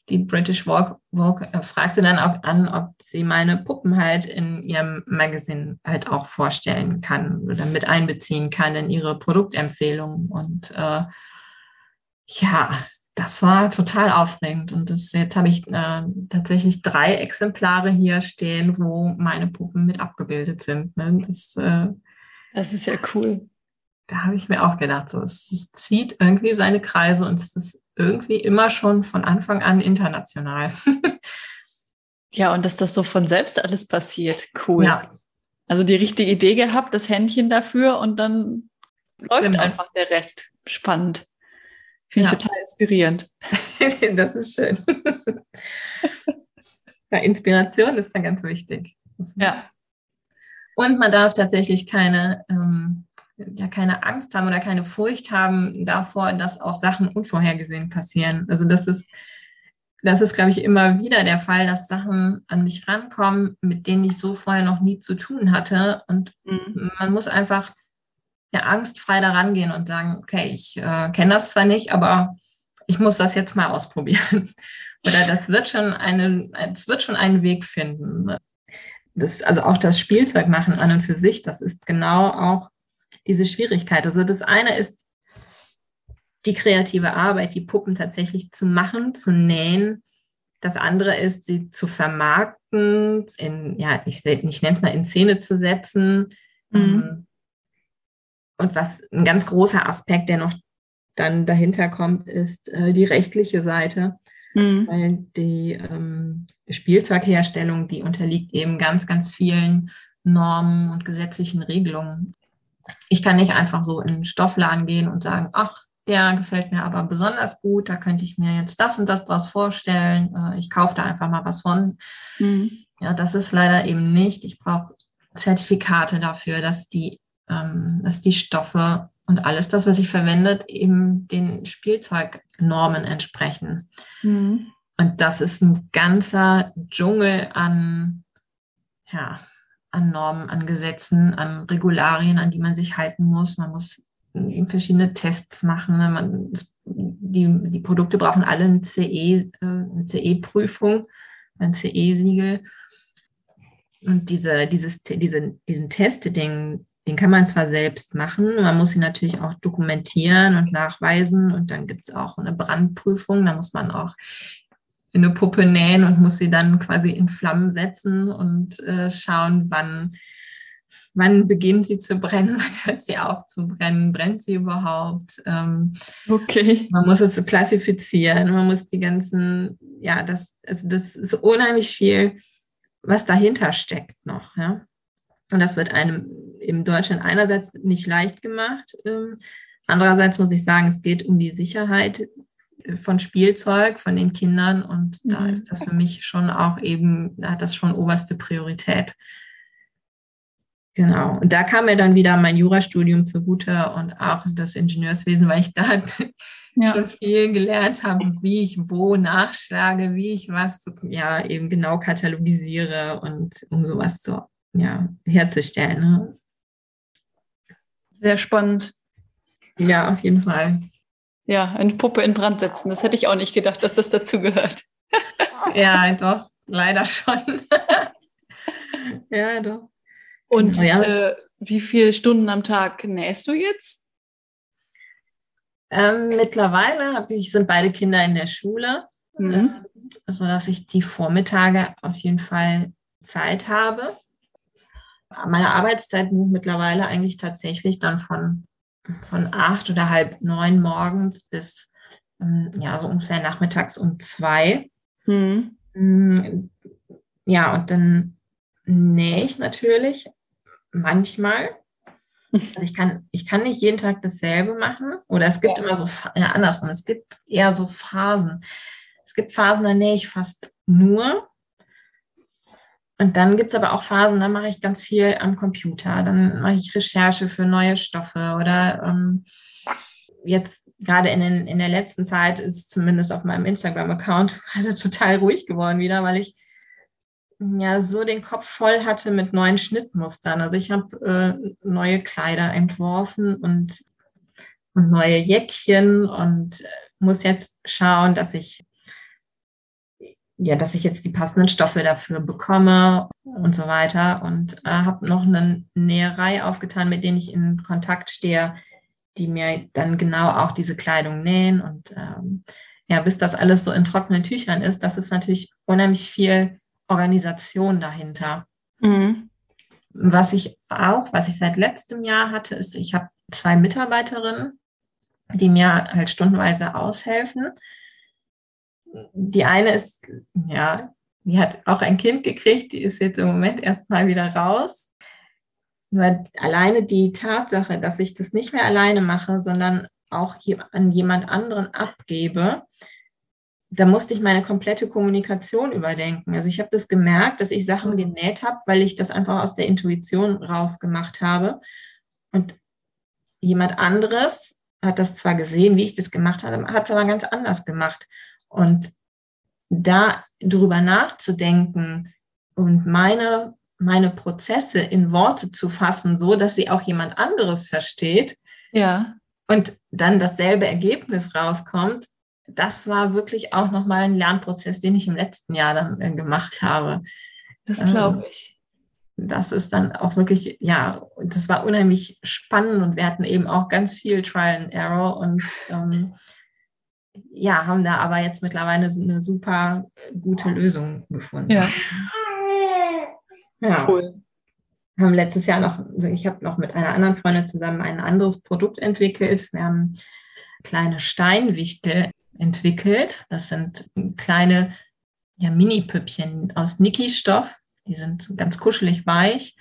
die British Vogue, Vogue äh, fragte dann auch an, ob sie meine Puppen halt in ihrem Magazin halt auch vorstellen kann oder mit einbeziehen kann in ihre Produktempfehlungen. Und äh, ja, das war total aufregend. Und das, jetzt habe ich äh, tatsächlich drei Exemplare hier stehen, wo meine Puppen mit abgebildet sind. Ne? Das, äh, das ist ja cool. Da habe ich mir auch gedacht, so, es, es zieht irgendwie seine Kreise und es ist irgendwie immer schon von Anfang an international. ja, und dass das so von selbst alles passiert. Cool. Ja. Also die richtige Idee gehabt, das Händchen dafür und dann läuft genau. einfach der Rest. Spannend. Finde ich total inspirierend. das ist schön. ja, Inspiration ist dann ganz wichtig. Ja. Und man darf tatsächlich keine ähm, ja keine Angst haben oder keine Furcht haben davor, dass auch Sachen unvorhergesehen passieren. Also das ist, das ist, glaube ich, immer wieder der Fall, dass Sachen an mich rankommen, mit denen ich so vorher noch nie zu tun hatte. Und mhm. man muss einfach ja, angstfrei daran gehen und sagen, okay, ich äh, kenne das zwar nicht, aber ich muss das jetzt mal ausprobieren. Oder das wird schon eine, es wird schon einen Weg finden. Das, also auch das Spielzeug machen an und für sich, das ist genau auch diese Schwierigkeit. Also das eine ist die kreative Arbeit, die Puppen tatsächlich zu machen, zu nähen. Das andere ist, sie zu vermarkten, in, ja, ich, ich nenne es mal in Szene zu setzen. Mhm. Ähm, und was ein ganz großer Aspekt, der noch dann dahinter kommt, ist äh, die rechtliche Seite. Mhm. Weil die ähm, Spielzeugherstellung, die unterliegt eben ganz, ganz vielen Normen und gesetzlichen Regelungen. Ich kann nicht einfach so in den Stoffladen gehen und sagen, ach, der gefällt mir aber besonders gut, da könnte ich mir jetzt das und das draus vorstellen. Äh, ich kaufe da einfach mal was von. Mhm. Ja, das ist leider eben nicht. Ich brauche Zertifikate dafür, dass die, ähm, dass die Stoffe und alles das, was ich verwendet, eben den Spielzeugnormen entsprechen. Mhm. Und das ist ein ganzer Dschungel an, ja, an Normen, an Gesetzen, an Regularien, an die man sich halten muss. Man muss verschiedene Tests machen. Ne? Man, die, die Produkte brauchen alle eine CE, äh, eine CE-Prüfung, ein CE-Siegel. Und diese, dieses, diese, diesen Test, den, den kann man zwar selbst machen, man muss ihn natürlich auch dokumentieren und nachweisen und dann gibt es auch eine Brandprüfung, da muss man auch eine Puppe nähen und muss sie dann quasi in Flammen setzen und äh, schauen, wann, wann beginnt sie zu brennen, wann hört sie auf zu brennen, brennt sie überhaupt. Ähm, okay. Man muss es klassifizieren, man muss die ganzen, ja, das, also das ist unheimlich viel, was dahinter steckt noch, ja. Und das wird einem in Deutschland einerseits nicht leicht gemacht. Ähm, andererseits muss ich sagen, es geht um die Sicherheit von Spielzeug, von den Kindern. Und mhm. da ist das für mich schon auch eben, da hat das schon oberste Priorität. Genau. Und da kam mir dann wieder mein Jurastudium zugute und auch das Ingenieurswesen, weil ich da ja. schon viel gelernt habe, wie ich wo nachschlage, wie ich was ja eben genau katalogisiere und um sowas zu ja, herzustellen. Ne? Sehr spannend. Ja, auf jeden Fall. Ja, eine Puppe in Brand setzen. Das hätte ich auch nicht gedacht, dass das dazu gehört. ja, doch, leider schon. ja, doch. Und ja. äh, wie viele Stunden am Tag nähst du jetzt? Ähm, mittlerweile ich, sind beide Kinder in der Schule, mhm. äh, sodass ich die Vormittage auf jeden Fall Zeit habe meine Arbeitszeit sind mittlerweile eigentlich tatsächlich dann von, von acht oder halb neun morgens bis ähm, ja, so ungefähr nachmittags um zwei. Mhm. Ja, und dann nähe ich natürlich manchmal. Also ich kann, ich kann nicht jeden Tag dasselbe machen. Oder es gibt ja. immer so, ja, andersrum, es gibt eher so Phasen. Es gibt Phasen, da nähe ich fast nur. Und dann gibt es aber auch Phasen, da mache ich ganz viel am Computer. Dann mache ich Recherche für neue Stoffe oder ähm, jetzt gerade in, den, in der letzten Zeit ist zumindest auf meinem Instagram-Account total ruhig geworden wieder, weil ich ja so den Kopf voll hatte mit neuen Schnittmustern. Also ich habe äh, neue Kleider entworfen und, und neue Jäckchen und äh, muss jetzt schauen, dass ich ja, dass ich jetzt die passenden Stoffe dafür bekomme und so weiter. Und äh, habe noch eine Näherei aufgetan, mit denen ich in Kontakt stehe, die mir dann genau auch diese Kleidung nähen. Und ähm, ja, bis das alles so in trockenen Tüchern ist, das ist natürlich unheimlich viel Organisation dahinter. Mhm. Was ich auch, was ich seit letztem Jahr hatte, ist, ich habe zwei Mitarbeiterinnen, die mir halt stundenweise aushelfen die eine ist, ja, die hat auch ein Kind gekriegt, die ist jetzt im Moment erstmal wieder raus. Nur alleine die Tatsache, dass ich das nicht mehr alleine mache, sondern auch an jemand anderen abgebe, da musste ich meine komplette Kommunikation überdenken. Also ich habe das gemerkt, dass ich Sachen genäht habe, weil ich das einfach aus der Intuition rausgemacht habe. Und jemand anderes hat das zwar gesehen, wie ich das gemacht habe, hat es aber ganz anders gemacht. Und da drüber nachzudenken und meine, meine Prozesse in Worte zu fassen, so dass sie auch jemand anderes versteht. Ja. Und dann dasselbe Ergebnis rauskommt, das war wirklich auch nochmal ein Lernprozess, den ich im letzten Jahr dann äh, gemacht habe. Das glaube ähm, ich. Das ist dann auch wirklich, ja, das war unheimlich spannend und wir hatten eben auch ganz viel Trial and Error und ähm, ja, haben da aber jetzt mittlerweile eine super gute Lösung gefunden. Ja. ja. Cool. Haben letztes Jahr noch, also ich habe noch mit einer anderen Freundin zusammen ein anderes Produkt entwickelt. Wir haben kleine Steinwichtel entwickelt. Das sind kleine ja, Mini-Püppchen aus Niki-Stoff. Die sind ganz kuschelig weich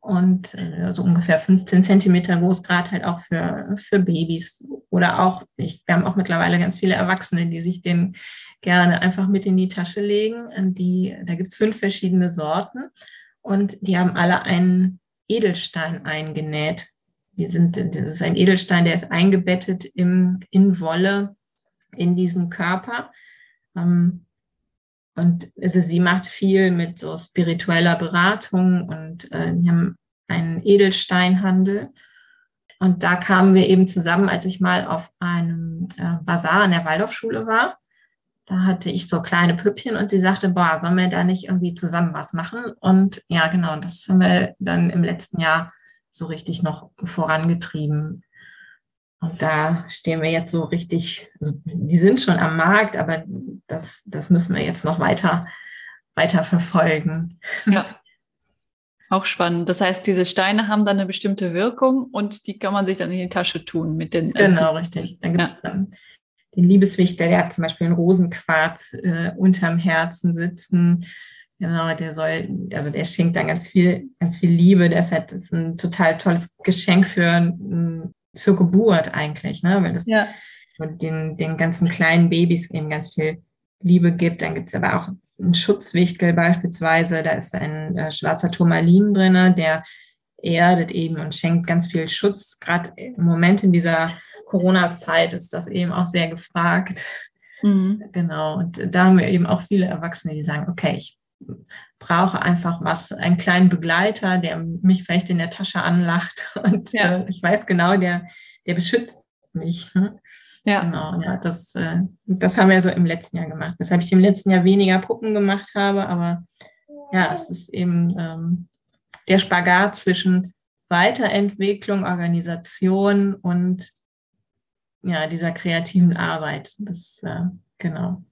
und äh, so ungefähr 15 Zentimeter groß, gerade halt auch für, für Babys oder auch, ich, wir haben auch mittlerweile ganz viele Erwachsene, die sich den gerne einfach mit in die Tasche legen. Die, da gibt es fünf verschiedene Sorten und die haben alle einen Edelstein eingenäht. Die sind, das ist ein Edelstein, der ist eingebettet im, in Wolle in diesen Körper. Ähm, und also sie macht viel mit so spiritueller Beratung und äh, die haben einen Edelsteinhandel. Und da kamen wir eben zusammen, als ich mal auf einem äh, Bazar an der Waldorfschule war. Da hatte ich so kleine Püppchen und sie sagte, boah, sollen wir da nicht irgendwie zusammen was machen? Und ja, genau, das haben wir dann im letzten Jahr so richtig noch vorangetrieben. Und da stehen wir jetzt so richtig, also die sind schon am Markt, aber das, das müssen wir jetzt noch weiter, weiter verfolgen. Ja. Auch spannend. Das heißt, diese Steine haben dann eine bestimmte Wirkung und die kann man sich dann in die Tasche tun mit den. Also genau, richtig. Dann gibt es ja. dann den Liebeswichter, der hat zum Beispiel einen Rosenquarz äh, unterm Herzen sitzen. Genau, der soll, also der schenkt dann ganz viel, ganz viel Liebe. Deshalb ist ein total tolles Geschenk für zur Geburt eigentlich, ne? Weil das ja. den, den ganzen kleinen Babys eben ganz viel Liebe gibt. Dann gibt es aber auch einen Schutzwichtel beispielsweise. Da ist ein äh, schwarzer Turmalin drin, der erdet eben und schenkt ganz viel Schutz. Gerade im Moment in dieser Corona-Zeit ist das eben auch sehr gefragt. Mhm. Genau. Und da haben wir eben auch viele Erwachsene, die sagen, okay, ich brauche einfach was, einen kleinen Begleiter, der mich vielleicht in der Tasche anlacht und ja. äh, ich weiß genau, der, der beschützt mich. Ne? Ja. Genau, ja, das, äh, das haben wir so im letzten Jahr gemacht. Weshalb ich im letzten Jahr weniger Puppen gemacht habe, aber ja, es ist eben ähm, der Spagat zwischen Weiterentwicklung, Organisation und ja, dieser kreativen Arbeit. Das, äh, genau.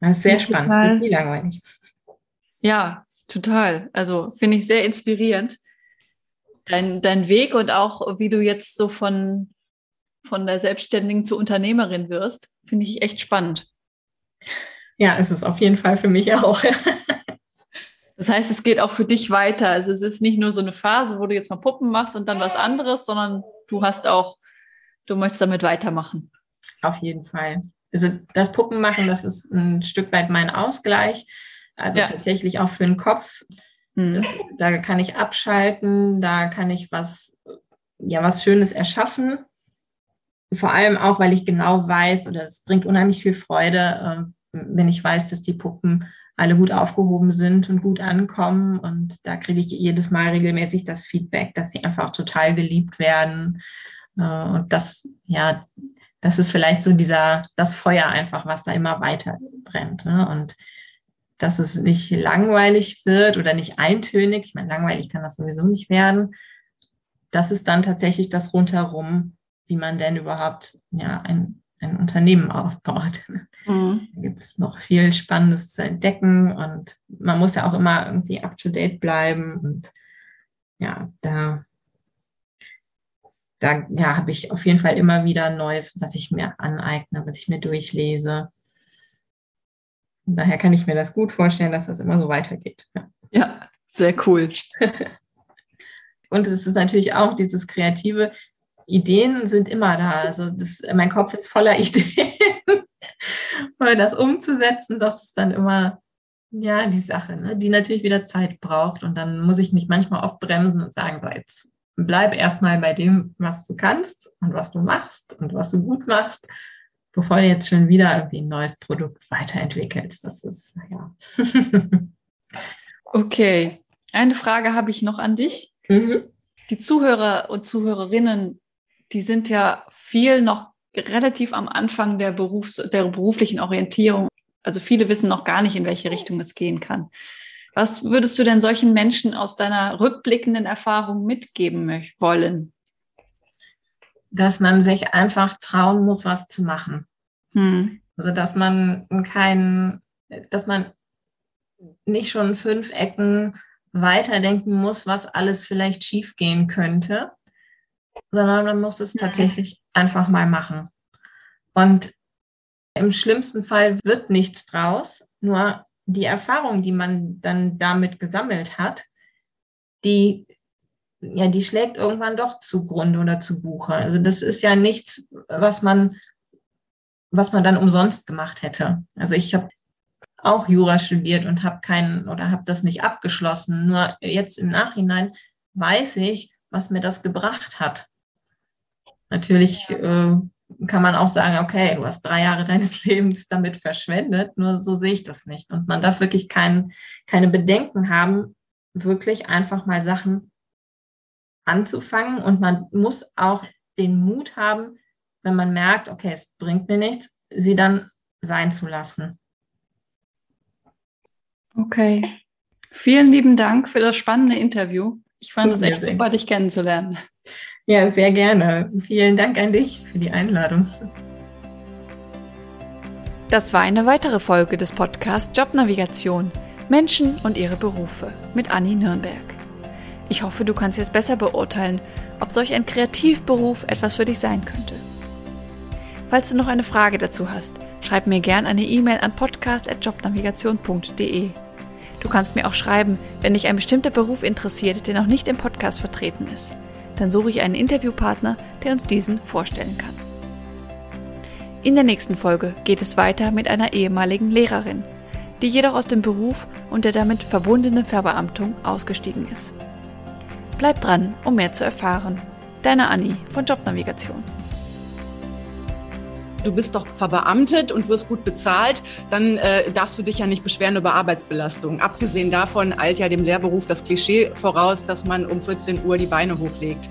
Das ist sehr spannend, total. nie langweilig. Ja, total. Also finde ich sehr inspirierend. Dein, dein Weg und auch wie du jetzt so von, von der Selbstständigen zur Unternehmerin wirst, finde ich echt spannend. Ja, es ist auf jeden Fall für mich auch. das heißt, es geht auch für dich weiter. Also es ist nicht nur so eine Phase, wo du jetzt mal Puppen machst und dann was anderes, sondern du hast auch, du möchtest damit weitermachen. Auf jeden Fall also das Puppenmachen, das ist ein Stück weit mein Ausgleich. Also ja. tatsächlich auch für den Kopf. Mhm. Das, da kann ich abschalten, da kann ich was, ja, was Schönes erschaffen. Vor allem auch, weil ich genau weiß, oder es bringt unheimlich viel Freude, äh, wenn ich weiß, dass die Puppen alle gut aufgehoben sind und gut ankommen. Und da kriege ich jedes Mal regelmäßig das Feedback, dass sie einfach total geliebt werden. Äh, und das, ja, das ist vielleicht so dieser, das Feuer einfach, was da immer weiter brennt. Ne? Und dass es nicht langweilig wird oder nicht eintönig. Ich meine, langweilig kann das sowieso nicht werden. Das ist dann tatsächlich das rundherum, wie man denn überhaupt ja, ein, ein Unternehmen aufbaut. Mhm. Da gibt es noch viel Spannendes zu entdecken und man muss ja auch immer irgendwie up-to-date bleiben. Und ja, da da ja, habe ich auf jeden Fall immer wieder Neues, was ich mir aneigne, was ich mir durchlese. Und daher kann ich mir das gut vorstellen, dass das immer so weitergeht. Ja, ja sehr cool. Und es ist natürlich auch dieses kreative, Ideen sind immer da. Also das, mein Kopf ist voller Ideen. Aber das umzusetzen, das ist dann immer ja die Sache, ne? die natürlich wieder Zeit braucht. Und dann muss ich mich manchmal oft bremsen und sagen, so jetzt bleib erstmal bei dem, was du kannst und was du machst und was du gut machst, bevor du jetzt schon wieder irgendwie ein neues Produkt weiterentwickelst. Das ist, ja. okay. Eine Frage habe ich noch an dich. Mhm. Die Zuhörer und Zuhörerinnen, die sind ja viel noch relativ am Anfang der, Berufs-, der beruflichen Orientierung. Also viele wissen noch gar nicht, in welche Richtung es gehen kann. Was würdest du denn solchen Menschen aus deiner rückblickenden Erfahrung mitgeben wollen? Dass man sich einfach trauen muss, was zu machen. Hm. Also dass man keinen, dass man nicht schon fünf Ecken weiterdenken muss, was alles vielleicht schiefgehen könnte, sondern man muss es tatsächlich einfach mal machen. Und im schlimmsten Fall wird nichts draus, nur die Erfahrung, die man dann damit gesammelt hat, die, ja, die schlägt irgendwann doch zugrunde oder zu Buche. Also das ist ja nichts, was man, was man dann umsonst gemacht hätte. Also ich habe auch Jura studiert und habe keinen oder habe das nicht abgeschlossen. Nur jetzt im Nachhinein weiß ich, was mir das gebracht hat. Natürlich äh, kann man auch sagen, okay, du hast drei Jahre deines Lebens damit verschwendet, nur so sehe ich das nicht. Und man darf wirklich kein, keine Bedenken haben, wirklich einfach mal Sachen anzufangen. Und man muss auch den Mut haben, wenn man merkt, okay, es bringt mir nichts, sie dann sein zu lassen. Okay. Vielen lieben Dank für das spannende Interview. Ich fand es echt super, dich kennenzulernen. Ja, sehr gerne. Vielen Dank an dich für die Einladung. Das war eine weitere Folge des Podcasts Jobnavigation Menschen und ihre Berufe mit Anni Nürnberg. Ich hoffe, du kannst jetzt besser beurteilen, ob solch ein Kreativberuf etwas für dich sein könnte. Falls du noch eine Frage dazu hast, schreib mir gern eine E-Mail an podcast.jobnavigation.de. Du kannst mir auch schreiben, wenn dich ein bestimmter Beruf interessiert, der noch nicht im Podcast vertreten ist. Dann suche ich einen Interviewpartner, der uns diesen vorstellen kann. In der nächsten Folge geht es weiter mit einer ehemaligen Lehrerin, die jedoch aus dem Beruf und der damit verbundenen Verbeamtung ausgestiegen ist. Bleib dran, um mehr zu erfahren. Deine Anni von Jobnavigation du bist doch verbeamtet und wirst gut bezahlt, dann äh, darfst du dich ja nicht beschweren über Arbeitsbelastung. Abgesehen davon eilt ja dem Lehrberuf das Klischee voraus, dass man um 14 Uhr die Beine hochlegt.